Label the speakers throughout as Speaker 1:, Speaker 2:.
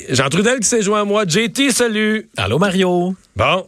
Speaker 1: Hey, Jean Trudel qui s'est joint à moi. JT, salut.
Speaker 2: Allô Mario.
Speaker 1: Bon,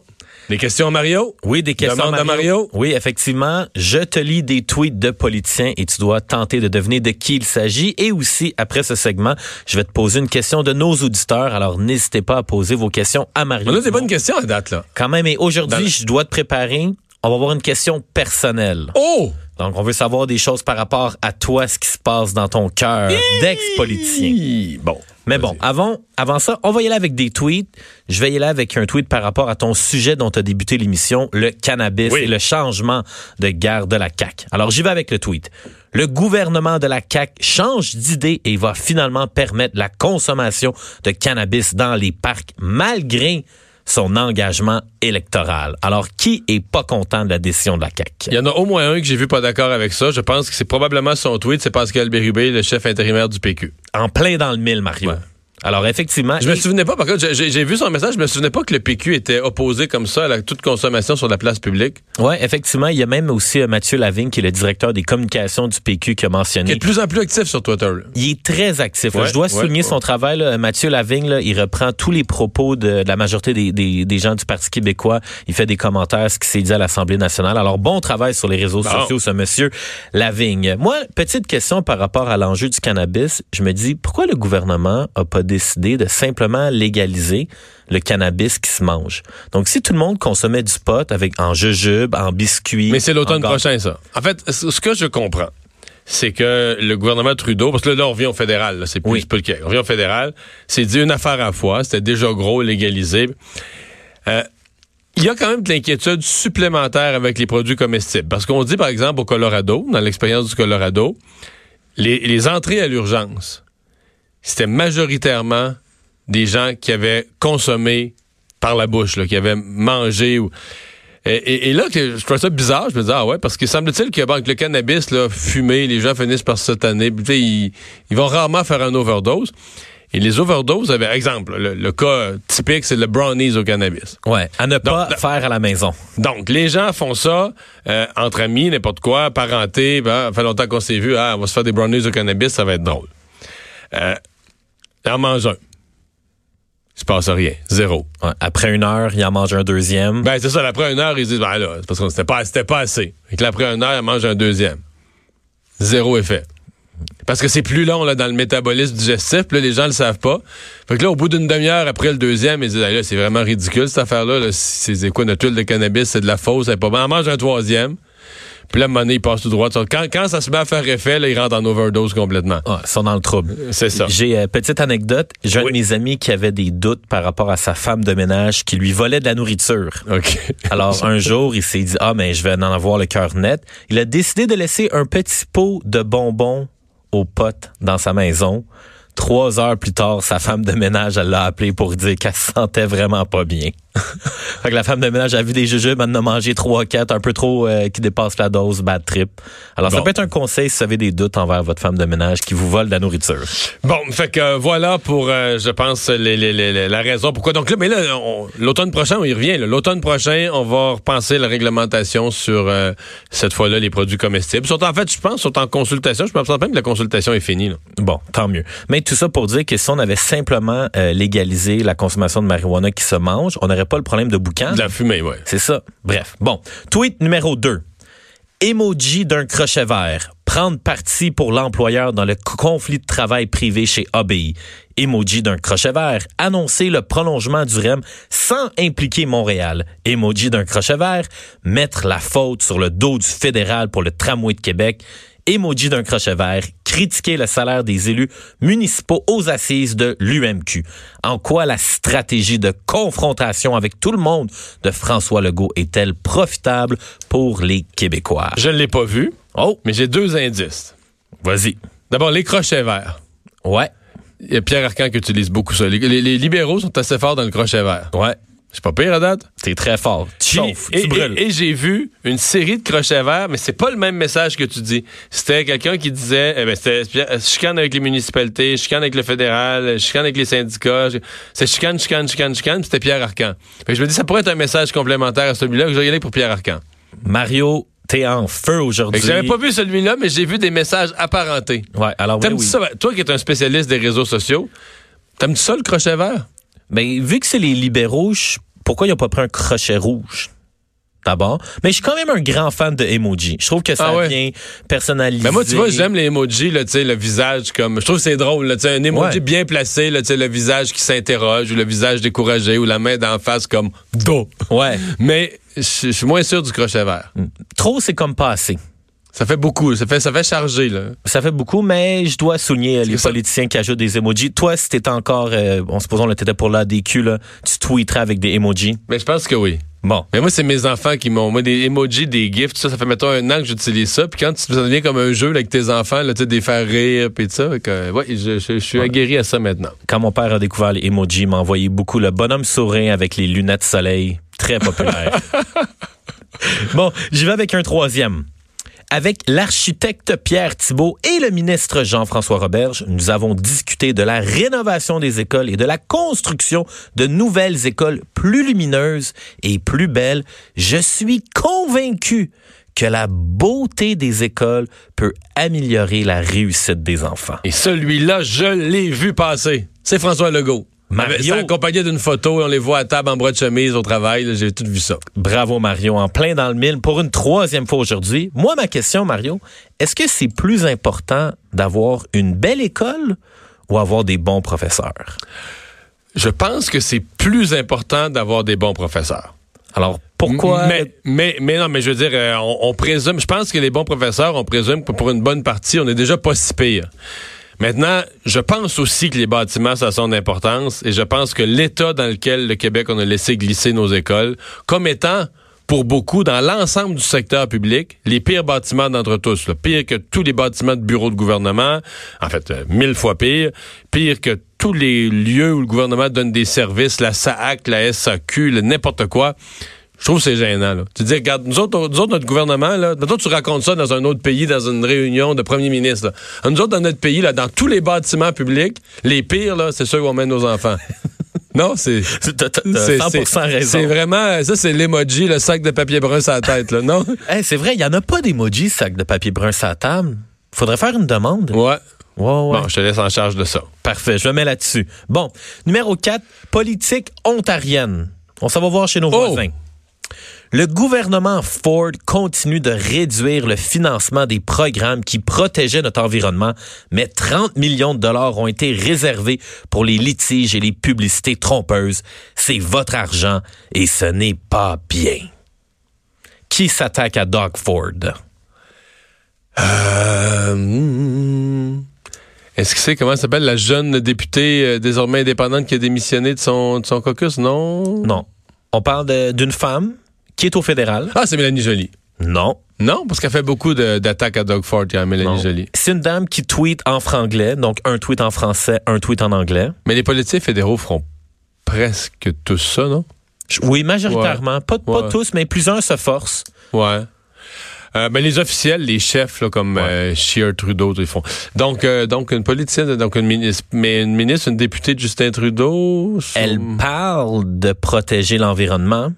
Speaker 1: des questions à Mario?
Speaker 2: Oui, des questions
Speaker 1: Demande
Speaker 2: à
Speaker 1: à Mario.
Speaker 2: Oui, effectivement. Je te lis des tweets de politiciens et tu dois tenter de deviner de qui il s'agit. Et aussi, après ce segment, je vais te poser une question de nos auditeurs. Alors, n'hésitez pas à poser vos questions à Mario.
Speaker 1: On a des bonnes questions à date, là.
Speaker 2: Quand même, et aujourd'hui,
Speaker 1: Dans-
Speaker 2: je dois te préparer. On va avoir une question personnelle.
Speaker 1: Oh!
Speaker 2: Donc, on veut savoir des choses par rapport à toi, ce qui se passe dans ton cœur d'ex-politicien.
Speaker 1: Bon.
Speaker 2: Mais bon, avant, avant ça, on va y aller avec des tweets. Je vais y aller avec un tweet par rapport à ton sujet dont tu as débuté l'émission, le cannabis
Speaker 1: Oui.
Speaker 2: et le changement de garde de la CAQ. Alors, j'y vais avec le tweet. Le gouvernement de la CAQ change d'idée et va finalement permettre la consommation de cannabis dans les parcs malgré son engagement électoral. Alors, qui est pas content de la décision de la CAQ?
Speaker 1: Il y en a au moins un que j'ai vu pas d'accord avec ça. Je pense que c'est probablement son tweet. C'est Pascal Bérubé, le chef intérimaire du PQ.
Speaker 2: En plein dans le mille, Mario.
Speaker 1: Ouais.
Speaker 2: Alors, effectivement...
Speaker 1: Je me souvenais pas, par contre, j'ai- vu son message, je me souvenais pas que le PQ était opposé comme ça à la toute consommation sur la place publique.
Speaker 2: Oui, effectivement. Il y a même aussi euh, Mathieu Lavigne, qui est le directeur des communications du PQ, qui a
Speaker 1: Qui est
Speaker 2: mentionné.
Speaker 1: de plus en plus actif sur Twitter. là.
Speaker 2: Il est très actif.
Speaker 1: Ouais,
Speaker 2: Je dois
Speaker 1: ouais,
Speaker 2: souligner
Speaker 1: ouais.
Speaker 2: son travail. là. Mathieu Lavigne, là, il reprend tous les propos de, de la majorité des, des- des gens du Parti québécois. Il fait des commentaires, ce qui s'est dit à l'Assemblée nationale. Alors, bon travail sur les réseaux
Speaker 1: Bon.
Speaker 2: sociaux, ce monsieur Lavigne. Moi, petite question par rapport à l'enjeu du cannabis. Je me dis, pourquoi le gouvernement a pas décidé de simplement légaliser le cannabis qui se mange? Donc, si tout le monde consommait du pot avec en jujube, en biscuits...
Speaker 1: Mais c'est l'automne prochain, ça. En fait, ce que je comprends, c'est que le gouvernement Trudeau, parce que là, là, on revient au fédéral, c'est plus,
Speaker 2: Oui.
Speaker 1: pas le on revient au fédéral, c'est dit une affaire à la fois, c'était déjà gros, légalisé. Euh, il y a quand même de l'inquiétude supplémentaire avec les produits comestibles. Parce qu'on dit, par exemple, au Colorado, dans l'expérience du Colorado, les, les entrées à l'urgence, c'était majoritairement des gens qui avaient consommé par la bouche, là, qui avaient mangé ou... Et, et- et là, que je trouvais ça bizarre. Je me disais, ah ouais, parce qu'il semble-t-il que avec le cannabis, là, fumé, les gens finissent par se tanner. Ils, ils vont rarement faire un overdose. Et les overdoses, avaient, exemple, le, le cas typique, c'est le brownies au cannabis.
Speaker 2: Ouais, à ne pas
Speaker 1: Donc,
Speaker 2: faire à la maison.
Speaker 1: Donc, les gens font ça euh, entre amis, n'importe quoi, parenté. Ben, ça fait longtemps qu'on s'est vu. Ah, on va se faire des brownies au cannabis, ça va être drôle. Euh, en mange un. Il se passe rien. Zéro.
Speaker 2: Ouais, Après une heure, il en mange un deuxième.
Speaker 1: Ben, c'est ça. Après une heure, ils disent, ben là, c'est parce que c'était pas, c'était pas assez. Et que après une heure, ils mangent un deuxième. Zéro effet. Parce que c'est plus long là, dans le métabolisme digestif, puis là, les gens le savent pas. Fait que là, au bout d'une demi-heure après le deuxième, ils disent, Ah, là, c'est vraiment ridicule cette affaire-là. Là. C'est c'est quoi notre huile de cannabis, c'est de la fausse, c'est pas bon. On mange un troisième. Puis là, donné, il passe tout droit. Quand, quand ça se met à faire effet, là, il rentre en overdose complètement.
Speaker 2: Ah, ils sont dans le trouble.
Speaker 1: C'est ça.
Speaker 2: J'ai euh, petite anecdote. J'ai un de mes amis qui avait des doutes par rapport à sa femme de ménage qui lui volait de la nourriture.
Speaker 1: OK.
Speaker 2: Alors un jour, il s'est dit ah mais je vais en avoir le cœur net. Il a décidé de laisser un petit pot de bonbons aux potes dans sa maison. Trois heures plus tard, sa femme de ménage, elle l'a appelé pour dire qu'elle se sentait vraiment pas bien. fait que la femme de ménage a vu des jujubes, elle en a mangé trois, quatre, un peu trop euh, qui dépasse la dose, bad trip. Alors ça peut être un conseil si vous avez des doutes envers votre femme de ménage qui vous vole de la nourriture.
Speaker 1: Bon, fait que euh, voilà pour, euh, je pense, les- les- les- les- la raison pourquoi. Donc là, mais là, l'automne prochain, on y revient. L'automne prochain, on va repenser la réglementation sur cette fois-là les produits comestibles. Sont en fait, je pense, sont en consultation. Je pense même que la consultation est finie. là.
Speaker 2: Bon, tant mieux. Mais tout ça pour dire que si on avait simplement légalisé la consommation de marijuana qui se mange, on n'aurait pas le problème de boucan.
Speaker 1: De la fumée, ouais.
Speaker 2: C'est ça. Bref. Bon. Tweet numéro 2. Emoji d'un crochet vert. Prendre parti pour l'employeur dans le co- conflit de travail privé chez ABI. Emoji d'un crochet vert. Annoncer le prolongement du REM sans impliquer Montréal. Emoji d'un crochet vert. Mettre la faute sur le dos du fédéral pour le tramway de Québec. Emoji d'un crochet vert. Critiquer le salaire des élus municipaux aux assises de l'UMQ. En quoi la stratégie de confrontation avec tout le monde de François Legault est-elle profitable pour les Québécois?
Speaker 1: Je ne l'ai pas vu,
Speaker 2: Oh,
Speaker 1: mais j'ai deux indices.
Speaker 2: vas-y.
Speaker 1: D'abord, les crochets verts.
Speaker 2: Ouais.
Speaker 1: il y a Pierre Arcan qui utilise beaucoup ça. Les, libéraux sont assez forts dans le crochet vert.
Speaker 2: Ouais.
Speaker 1: C'est pas pire à date?
Speaker 2: T'es très fort. Tu chauffes,
Speaker 1: et,
Speaker 2: tu brûles.
Speaker 1: et- et j'ai vu une série de crochets verts, mais c'est pas le même message que tu dis. C'était quelqu'un qui disait, eh ben, c'était euh, chicane avec les municipalités, chicane avec le fédéral, chicane avec les syndicats. C'est chicane, chicane, chicane, chicane, puis c'était Pierre Arcan. Fait que je me dis, ça pourrait être un message complémentaire à celui-là, que je vais y aller pour Pierre Arcan.
Speaker 2: Mario, t'es en feu aujourd'hui.
Speaker 1: j'avais pas vu celui-là, mais j'ai vu des messages apparentés.
Speaker 2: Ouais, alors ben
Speaker 1: T'aimes-tu
Speaker 2: oui.
Speaker 1: ça? Toi qui es un spécialiste des réseaux sociaux, t'aimes-tu ça le crochet vert?
Speaker 2: Mais vu que c'est les libéraux, je- pourquoi ils n'ont pas pris un crochet rouge? D'abord? Mais je suis quand même un grand fan de emoji. Je trouve que ça
Speaker 1: Ah ouais?
Speaker 2: vient personnaliser.
Speaker 1: Mais moi, tu vois, j'aime les emojis, là, le visage comme. Je trouve que c'est drôle, là, un emoji
Speaker 2: Ouais.
Speaker 1: bien placé, là, le visage qui s'interroge, ou le visage découragé, ou la main d'en face comme dos.
Speaker 2: Ouais.
Speaker 1: Mais je je suis moins sûr du crochet vert.
Speaker 2: Trop, c'est comme pas assez.
Speaker 1: Ça fait beaucoup, ça fait, ça fait charger, là.
Speaker 2: Ça fait beaucoup, mais je dois souligner euh, les
Speaker 1: ça-
Speaker 2: politiciens qui ajoutent des emojis. Toi, si t'étais encore, euh, bon, supposons que t'étais pour l'ADQ, là, tu tweeterais avec des emojis?
Speaker 1: Mais je pense que oui.
Speaker 2: Bon.
Speaker 1: Mais moi, c'est mes enfants qui m'ont. Moi, des emojis, des gifs, tout ça, ça fait mettons un an que j'utilise ça. Puis quand tu, ça devient comme un jeu là, avec tes enfants, là, tu sais, des faire rire, puis tout ça. que, ouais, je, je- je suis aguerri à ça maintenant.
Speaker 2: Quand mon père a découvert les emojis, il m'a envoyé beaucoup le bonhomme sourire avec les lunettes soleil. Très populaire. bon, j'y vais avec un troisième. Avec l'architecte Pierre Thibault et le ministre Jean-François Roberge, nous avons discuté de la rénovation des écoles et de la construction de nouvelles écoles plus lumineuses et plus belles. Je suis convaincu que la beauté des écoles peut améliorer la réussite des enfants.
Speaker 1: Et celui-là, je l'ai vu passer. C'est François Legault.
Speaker 2: Mario-
Speaker 1: C'est accompagné d'une photo, on les voit à table en bras de chemise au travail. J'ai tout vu ça.
Speaker 2: Bravo Mario, en plein dans le mille pour une troisième fois aujourd'hui. Moi, ma question, Mario, est-ce que c'est plus important d'avoir une belle école ou avoir des bons professeurs?
Speaker 1: Je pense que c'est plus important d'avoir des bons professeurs.
Speaker 2: Alors, pourquoi?
Speaker 1: Mais, mais, mais non, mais je veux dire, euh, on, on présume, je pense que les bons professeurs, on présume que pour une bonne partie, on est déjà pas si pire. Maintenant, je pense aussi que les bâtiments, ça a son importance et je pense que l'état dans lequel le Québec, on a laissé glisser nos écoles, comme étant, pour beaucoup, dans l'ensemble du secteur public, les pires bâtiments d'entre tous. là. Pire que tous les bâtiments de bureaux de gouvernement, en fait, euh, mille fois pire. Pire que tous les lieux où le gouvernement donne des services, la SAAC, la SAQ, n'importe quoi. Je trouve que c'est gênant. Là. Tu dis, regarde, nous autres, nous autres, notre gouvernement, là, toi, tu racontes ça dans un autre pays, dans une réunion de premier ministre. là. Nous autres, dans notre pays, là, dans tous les bâtiments publics, les pires, là, c'est ceux où on met nos enfants. non, c'est... C'est-
Speaker 2: 100%
Speaker 1: c'est-
Speaker 2: raison.
Speaker 1: C'est vraiment, ça, c'est l'emoji, le sac de papier brun sur la tête, là, non?
Speaker 2: Hey, c'est vrai, il n'y en a pas d'emoji sac de papier brun sur la table. Faudrait faire une demande.
Speaker 1: Ouais.
Speaker 2: Ouais, ouais.
Speaker 1: Bon, je te laisse en charge de ça.
Speaker 2: Parfait, je me mets là-dessus. Bon, numéro 4, politique ontarienne. On s'en va voir chez nos
Speaker 1: Oh!
Speaker 2: voisins. Le gouvernement Ford continue de réduire le financement des programmes qui protégeaient notre environnement, mais 30 millions de dollars ont été réservés pour les litiges et les publicités trompeuses. C'est votre argent et ce n'est pas bien. Qui s'attaque à Doug Ford?
Speaker 1: Euh, hmm. Est-ce que c'est comment s'appelle la jeune députée euh, désormais indépendante qui a démissionné de son, de son caucus? Non?
Speaker 2: Non. On parle d'une femme? Qui est au fédéral.
Speaker 1: Ah, c'est Mélanie Joly.
Speaker 2: Non.
Speaker 1: Non, parce qu'elle fait beaucoup d'attaques à Doug Ford, y a Mélanie
Speaker 2: Non.
Speaker 1: Joly.
Speaker 2: C'est une dame qui tweet en franglais, donc un tweet en français, un tweet en anglais.
Speaker 1: Mais les politiciens fédéraux feront presque tous ça, non?
Speaker 2: Oui, majoritairement. Pas, pas
Speaker 1: Ouais.
Speaker 2: tous, mais plusieurs se forcent.
Speaker 1: Ouais. Euh, ben, les officiels, les chefs, là, comme euh, Scheer, Trudeau, ils font. Donc, euh, donc une politicienne, donc une ministre, mais une ministre, une députée de Justin Trudeau. son-
Speaker 2: Elle parle de protéger l'environnement.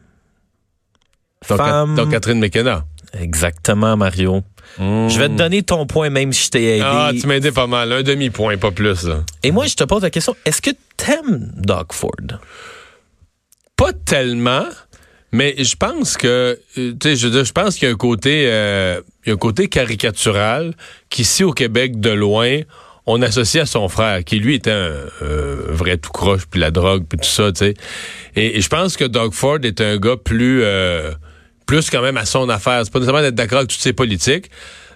Speaker 1: Donc,
Speaker 2: femme.
Speaker 1: donc Catherine McKenna.
Speaker 2: Exactement, Mario. Je vais te donner ton point même si je t'ai aidé.
Speaker 1: Ah, tu m'as aidé pas mal. Un demi-point, pas plus. Là.
Speaker 2: Et moi, je te pose la question, est-ce que t'aimes Doug Ford?
Speaker 1: Pas tellement, mais je pense que, euh, tu sais, je je pense qu'il y a un côté, euh, il y a un côté caricatural qu'ici au Québec, de loin, on associe à son frère, qui lui était un euh, vrai tout croche, puis la drogue, puis tout ça, tu sais. Et, et je pense que Doug Ford est un gars plus, euh, plus quand même à son affaire. C'est pas nécessairement d'être d'accord avec toutes ses politiques,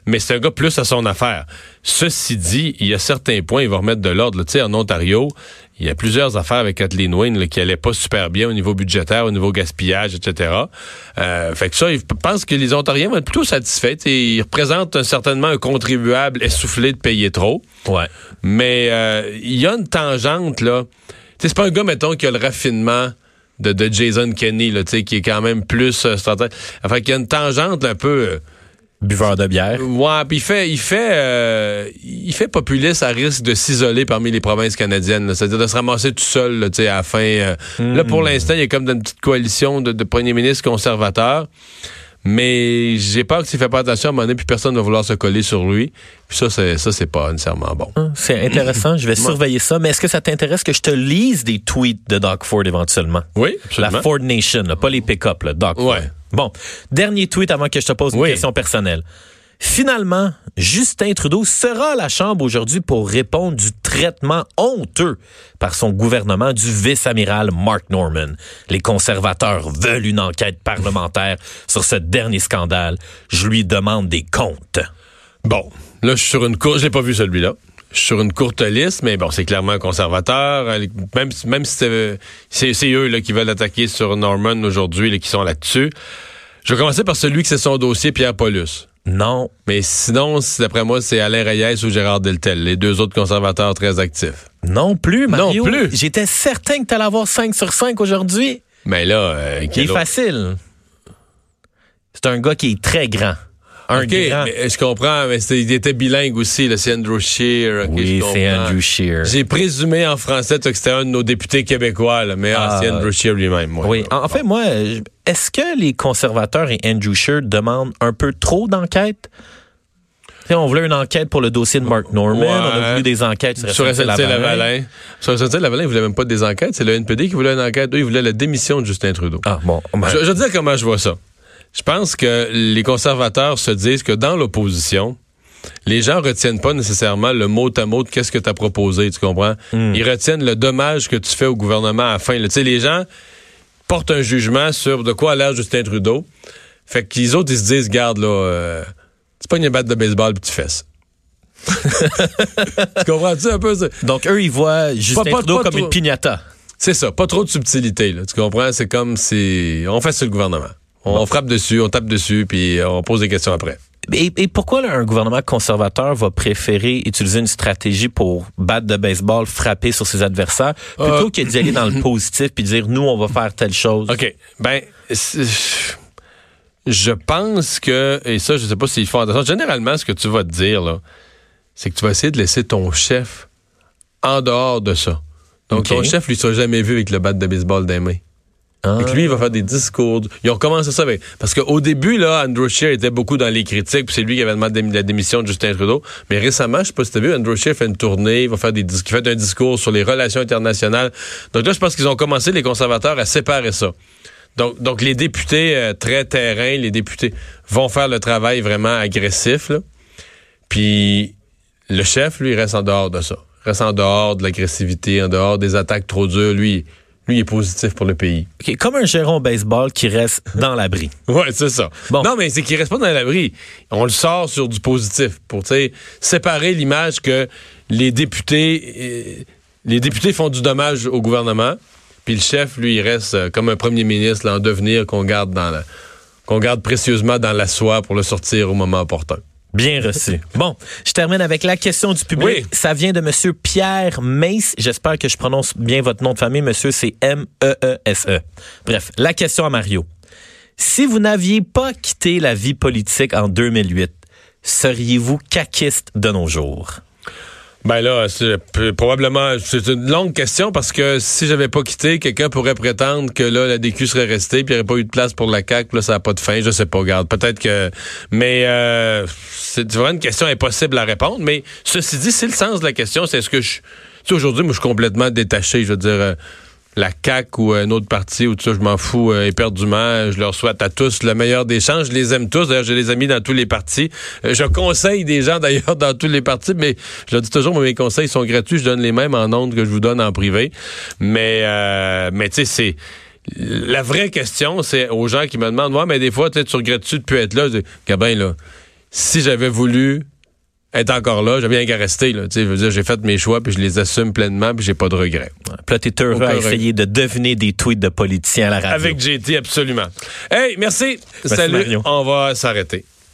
Speaker 1: mais c'est un gars plus à son affaire. Ceci dit, il y a certains points, il va remettre de l'ordre. Tu sais, en Ontario, il y a plusieurs affaires avec Kathleen Wayne qui allaient pas super bien au niveau budgétaire, au niveau gaspillage, etc. Euh, fait que ça, je pense que les Ontariens vont être plutôt satisfaits. ils représentent certainement un contribuable essoufflé de payer trop.
Speaker 2: Ouais.
Speaker 1: Mais euh, il y a une tangente, là. C'est pas un gars, mettons, qui a le raffinement de, de Jason Kenney, là, qui est quand même plus... Euh, enfin, qu'il y a une tangente un peu... Euh,
Speaker 2: buveur de bière.
Speaker 1: Ouais, puis il fait, il fait, euh, il fait populiste à risque de s'isoler parmi les provinces canadiennes. C'est-à-dire de se ramasser tout seul, là, à la fin. Euh. Là, pour hmm. l'instant, il y a comme une petite coalition de, de premiers ministres conservateurs. Mais j'ai peur que s'il fait pas attention à un moment donné, puis personne ne va vouloir se coller sur lui. Puis ça, c'est ça, c'est pas nécessairement bon.
Speaker 2: Hum, c'est intéressant. Je vais surveiller ça. Mais est-ce que ça t'intéresse que je te lise des tweets de Doc Ford éventuellement?
Speaker 1: Oui, absolument.
Speaker 2: La Ford Nation, pas les pick-up, Doc Ford.
Speaker 1: Ouais.
Speaker 2: Bon, dernier tweet avant que je te pose une question personnelle. Finalement, Justin Trudeau sera à la Chambre aujourd'hui pour répondre du traitement honteux par son gouvernement du vice-amiral Mark Norman. Les conservateurs veulent une enquête parlementaire sur ce dernier scandale. Je lui demande des comptes.
Speaker 1: Bon, là, je suis sur une courte... Je n'ai pas vu celui-là. Sur une courte liste, mais bon, c'est clairement conservateur. Même, même si c'est eux là, qui veulent attaquer sur Norman aujourd'hui, qui sont là-dessus. Je vais commencer par celui qui c'est son dossier, Pierre Paulus.
Speaker 2: Non.
Speaker 1: Mais sinon, d'après moi, c'est Alain Reyes ou Gérard Deltel, les deux autres conservateurs très actifs.
Speaker 2: Non plus, Mario.
Speaker 1: Non plus.
Speaker 2: J'étais certain que tu allais avoir 5 sur 5 aujourd'hui.
Speaker 1: Mais là, euh,
Speaker 2: Il est facile. C'est un gars qui est très grand. Un
Speaker 1: OK, mais je comprends, mais il était bilingue aussi, c'est Andrew Scheer.
Speaker 2: oui, c'est Andrew Scheer.
Speaker 1: J'ai présumé en français que c'était un de nos députés québécois, mais ah, c'est Andrew Scheer lui-même.
Speaker 2: Oui, en, fait, moi, est-ce que les conservateurs et Andrew Scheer demandent un peu trop d'enquêtes? on voulait une enquête pour le dossier de Mark Norman. On a voulu des enquêtes sur,
Speaker 1: sur SNC-Lavalin. Sur SNC-Lavalin, ils voulaient même pas des enquêtes. C'est le NPD qui voulait une enquête. Eux, ils voulaient la démission de Justin Trudeau.
Speaker 2: Ah, bon.
Speaker 1: Ben. Je, je te dire comment je vois ça. Je pense que les conservateurs se disent que dans l'opposition, les gens retiennent pas nécessairement le mot à mot de qu'est-ce que tu as proposé, tu comprends? Hmm. Ils retiennent le dommage que tu fais au gouvernement à la fin. Tu sais, les gens portent un jugement sur de quoi a l'air Justin Trudeau. Fait qu'ils autres, ils se disent, garde, là, euh, c'est pas une batte de baseball puis tu fesses. tu comprends-tu un peu ça?
Speaker 2: Donc, eux, ils voient Justin Trudeau comme une piñata.
Speaker 1: C'est ça, pas trop de subtilité, là. Tu comprends? C'est comme si on fait sur le gouvernement. On, frappe dessus, on tape dessus, puis on pose des questions après.
Speaker 2: Et, pourquoi un gouvernement conservateur va préférer utiliser une stratégie pour battre de baseball, frapper sur ses adversaires, plutôt euh, que d'y aller dans le positif puis dire nous on va faire telle chose?
Speaker 1: OK. Ben je pense que et ça je sais pas s'ils font attention. Généralement ce que tu vas te dire là, c'est que tu vas essayer de laisser ton chef en dehors de ça. Donc ton chef lui sera jamais vu avec le bat de baseball des mains. Ah. lui, il va faire des discours. Ils ont commencé ça avec. Parce qu'au début, là, Andrew Scheer était beaucoup dans les critiques, puis c'est lui qui avait demandé la démission de Justin Trudeau. Mais récemment, je sais pas si t'as vu, Andrew Scheer fait une tournée, il va faire des il fait un discours sur les relations internationales. Donc là, je pense qu'ils ont commencé, les conservateurs, à séparer ça. Donc, donc les députés euh, très terrain, les députés vont faire le travail vraiment agressif. Là. Puis le chef, lui, reste en dehors de ça. Reste en dehors de l'agressivité, en dehors des attaques trop dures. Lui, lui est positif pour le pays.
Speaker 2: comme un gérant baseball qui reste dans l'abri.
Speaker 1: Oui, c'est ça. Non, mais c'est qu'il reste pas dans l'abri. On le sort sur du positif pour séparer l'image que les députés euh, les députés font du dommage au gouvernement, puis le chef, lui, il reste euh, comme un premier ministre en devenir qu'on garde dans qu'on garde précieusement dans la soie pour le sortir au moment opportun.
Speaker 2: Bien reçu. Bon, je termine avec la question du public. Ça vient de Monsieur Pierre Mace. J'espère que je prononce bien votre nom de famille. Monsieur, c'est M-E-E-S-E. -E. Bref, la question à Mario. Si vous n'aviez pas quitté la vie politique en 2008, seriez-vous caquiste de nos jours?
Speaker 1: Ben là, c'est probablement c'est une longue question parce que si j'avais pas quitté, quelqu'un pourrait prétendre que là la DQ serait restée puis il n'y aurait pas eu de place pour la CAC, là ça n'a pas de fin, je sais pas, regarde, peut-être que mais euh, c'est vraiment une question impossible à répondre, mais ceci dit, c'est le sens de la question, c'est ce que je aujourd'hui moi je suis complètement détaché, je veux dire euh, la CAC ou un autre parti ou tout ça, je m'en fous euh, éperdument. Je leur souhaite à tous le meilleur des chances. Je les aime tous. D'ailleurs, j'ai des amis dans tous les partis. Euh, je conseille des gens d'ailleurs dans tous les partis, mais je le dis toujours, mes conseils sont gratuits. Je donne les mêmes en ondes que je vous donne en privé. Mais, euh, mais tu sais, c'est la vraie question, c'est aux gens qui me demandent, moi, mais des fois, tu regrettes-tu de être là? Je dis, Gabin, là, si j'avais voulu est encore là, j'ai bien qu'à rester. Là. Je veux dire, j'ai fait mes choix, puis je les assume pleinement, puis j'ai pas de regrets.
Speaker 2: Puis là, t'es heureux à essayer de deviner des tweets de politiciens à la radio.
Speaker 1: Avec JT, absolument. Hey, merci.
Speaker 2: Merci,
Speaker 1: Salut. On va s'arrêter.